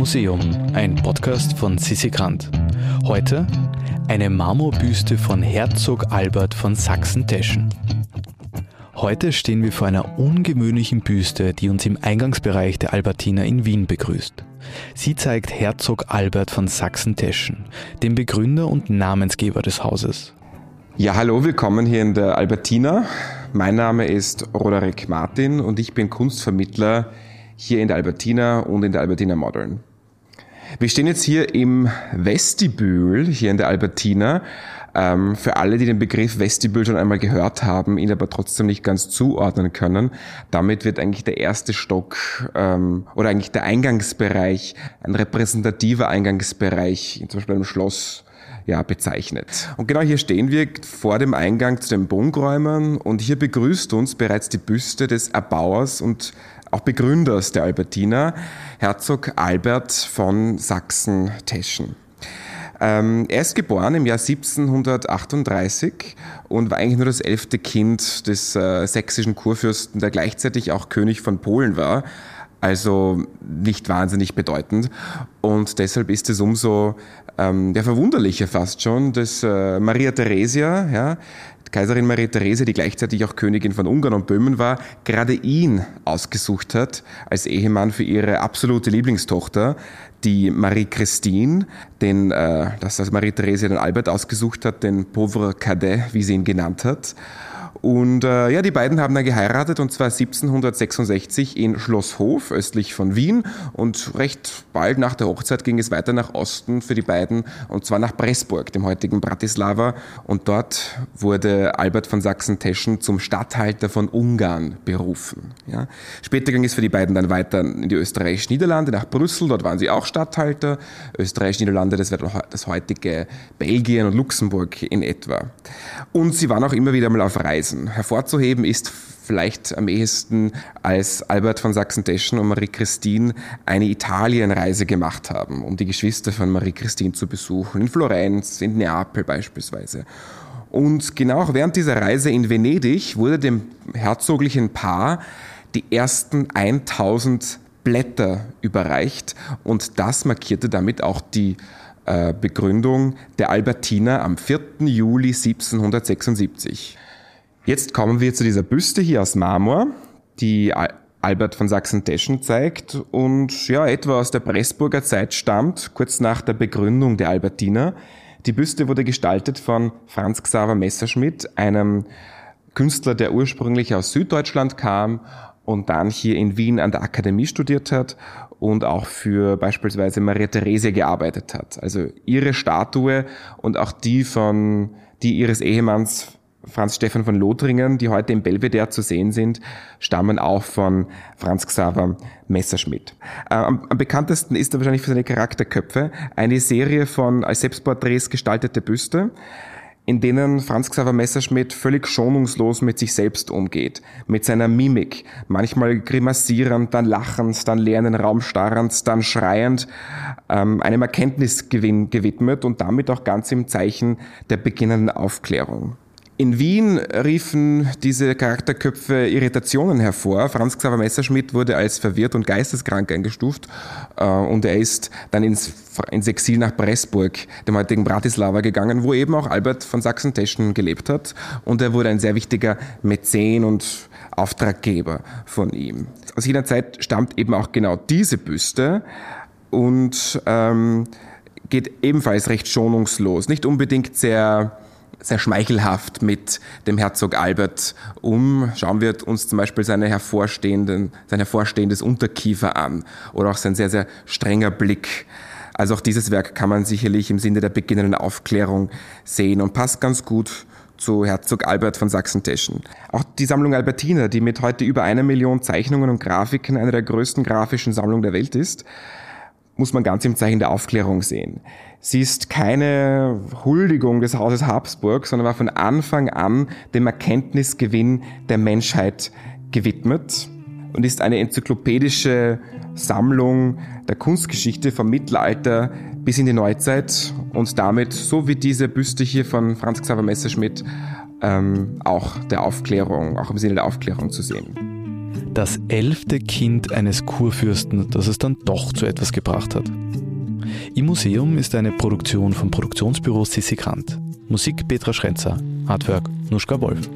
Museum, ein Podcast von Sissi Grant. Heute eine Marmorbüste von Herzog Albert von Sachsen-Teschen. Heute stehen wir vor einer ungewöhnlichen Büste, die uns im Eingangsbereich der Albertina in Wien begrüßt. Sie zeigt Herzog Albert von Sachsen-Teschen, den Begründer und Namensgeber des Hauses. Ja, hallo, willkommen hier in der Albertina. Mein Name ist Roderick Martin und ich bin Kunstvermittler hier in der Albertina und in der Albertina Modern. Wir stehen jetzt hier im Vestibül, hier in der Albertina. Ähm, für alle, die den Begriff Vestibül schon einmal gehört haben, ihn aber trotzdem nicht ganz zuordnen können, damit wird eigentlich der erste Stock ähm, oder eigentlich der Eingangsbereich, ein repräsentativer Eingangsbereich, zum Beispiel einem Schloss, ja, bezeichnet. Und genau hier stehen wir vor dem Eingang zu den Bunkräumen und hier begrüßt uns bereits die Büste des Erbauers und auch Begründers der Albertina, Herzog Albert von Sachsen-Teschen. Ähm, er ist geboren im Jahr 1738 und war eigentlich nur das elfte Kind des äh, sächsischen Kurfürsten, der gleichzeitig auch König von Polen war. Also nicht wahnsinnig bedeutend. Und deshalb ist es umso ähm, ja, verwunderlicher fast schon, dass äh, Maria Theresia, ja, Kaiserin Maria Therese, die gleichzeitig auch Königin von Ungarn und Böhmen war, gerade ihn ausgesucht hat als Ehemann für ihre absolute Lieblingstochter, die Marie Christine, den, äh, das also Marie Therese den Albert ausgesucht hat, den Pauvre Cadet, wie sie ihn genannt hat. Und äh, ja, die beiden haben dann geheiratet und zwar 1766 in Schlosshof östlich von Wien und recht bald nach der Hochzeit ging es weiter nach Osten für die beiden und zwar nach Pressburg, dem heutigen Bratislava und dort wurde Albert von Sachsen-Teschen zum Statthalter von Ungarn berufen. Ja. Später ging es für die beiden dann weiter in die österreichischen Niederlande, nach Brüssel, dort waren sie auch Statthalter. Österreichische Niederlande, das wäre das heutige Belgien und Luxemburg in etwa. Und sie waren auch immer wieder mal auf Reisen Reisen. Hervorzuheben ist vielleicht am ehesten, als Albert von Sachsen-Teschen und Marie-Christine eine Italienreise gemacht haben, um die Geschwister von Marie-Christine zu besuchen, in Florenz, in Neapel beispielsweise. Und genau während dieser Reise in Venedig wurde dem herzoglichen Paar die ersten 1000 Blätter überreicht und das markierte damit auch die äh, Begründung der Albertina am 4. Juli 1776. Jetzt kommen wir zu dieser Büste hier aus Marmor, die Albert von Sachsen-Teschen zeigt und ja, etwa aus der Pressburger Zeit stammt, kurz nach der Begründung der Albertiner. Die Büste wurde gestaltet von Franz Xaver Messerschmidt, einem Künstler, der ursprünglich aus Süddeutschland kam und dann hier in Wien an der Akademie studiert hat und auch für beispielsweise Maria Theresia gearbeitet hat. Also ihre Statue und auch die von, die ihres Ehemanns Franz Stefan von Lothringen, die heute im Belvedere zu sehen sind, stammen auch von Franz Xaver Messerschmidt. Äh, am, am, bekanntesten ist er wahrscheinlich für seine Charakterköpfe eine Serie von als Selbstporträts gestaltete Büste, in denen Franz Xaver Messerschmidt völlig schonungslos mit sich selbst umgeht, mit seiner Mimik, manchmal grimassierend, dann lachend, dann leer in den Raum starrend, dann schreiend, ähm, einem Erkenntnisgewinn gewidmet und damit auch ganz im Zeichen der beginnenden Aufklärung. In Wien riefen diese Charakterköpfe Irritationen hervor. Franz Xaver Messerschmidt wurde als verwirrt und geisteskrank eingestuft äh, und er ist dann ins, ins Exil nach Pressburg, dem heutigen Bratislava, gegangen, wo eben auch Albert von Sachsen-Teschen gelebt hat und er wurde ein sehr wichtiger Mäzen und Auftraggeber von ihm. Aus jener Zeit stammt eben auch genau diese Büste und ähm, geht ebenfalls recht schonungslos, nicht unbedingt sehr sehr schmeichelhaft mit dem Herzog Albert um. Schauen wir uns zum Beispiel seine hervorstehenden, sein hervorstehendes Unterkiefer an oder auch sein sehr, sehr strenger Blick. Also auch dieses Werk kann man sicherlich im Sinne der beginnenden Aufklärung sehen und passt ganz gut zu Herzog Albert von Sachsen-Teschen. Auch die Sammlung Albertina, die mit heute über einer Million Zeichnungen und Grafiken eine der größten grafischen Sammlungen der Welt ist, muss man ganz im Zeichen der Aufklärung sehen. Sie ist keine Huldigung des Hauses Habsburg, sondern war von Anfang an dem Erkenntnisgewinn der Menschheit gewidmet und ist eine enzyklopädische Sammlung der Kunstgeschichte vom Mittelalter bis in die Neuzeit und damit, so wie diese Büste hier von Franz Xaver Messerschmidt, ähm, auch der Aufklärung, auch im Sinne der Aufklärung zu sehen. Das elfte Kind eines Kurfürsten, das es dann doch zu etwas gebracht hat. Im Museum ist eine Produktion vom Produktionsbüro Sissi Grant. Musik Petra Schrenzer, Artwork Nuschka Wolf.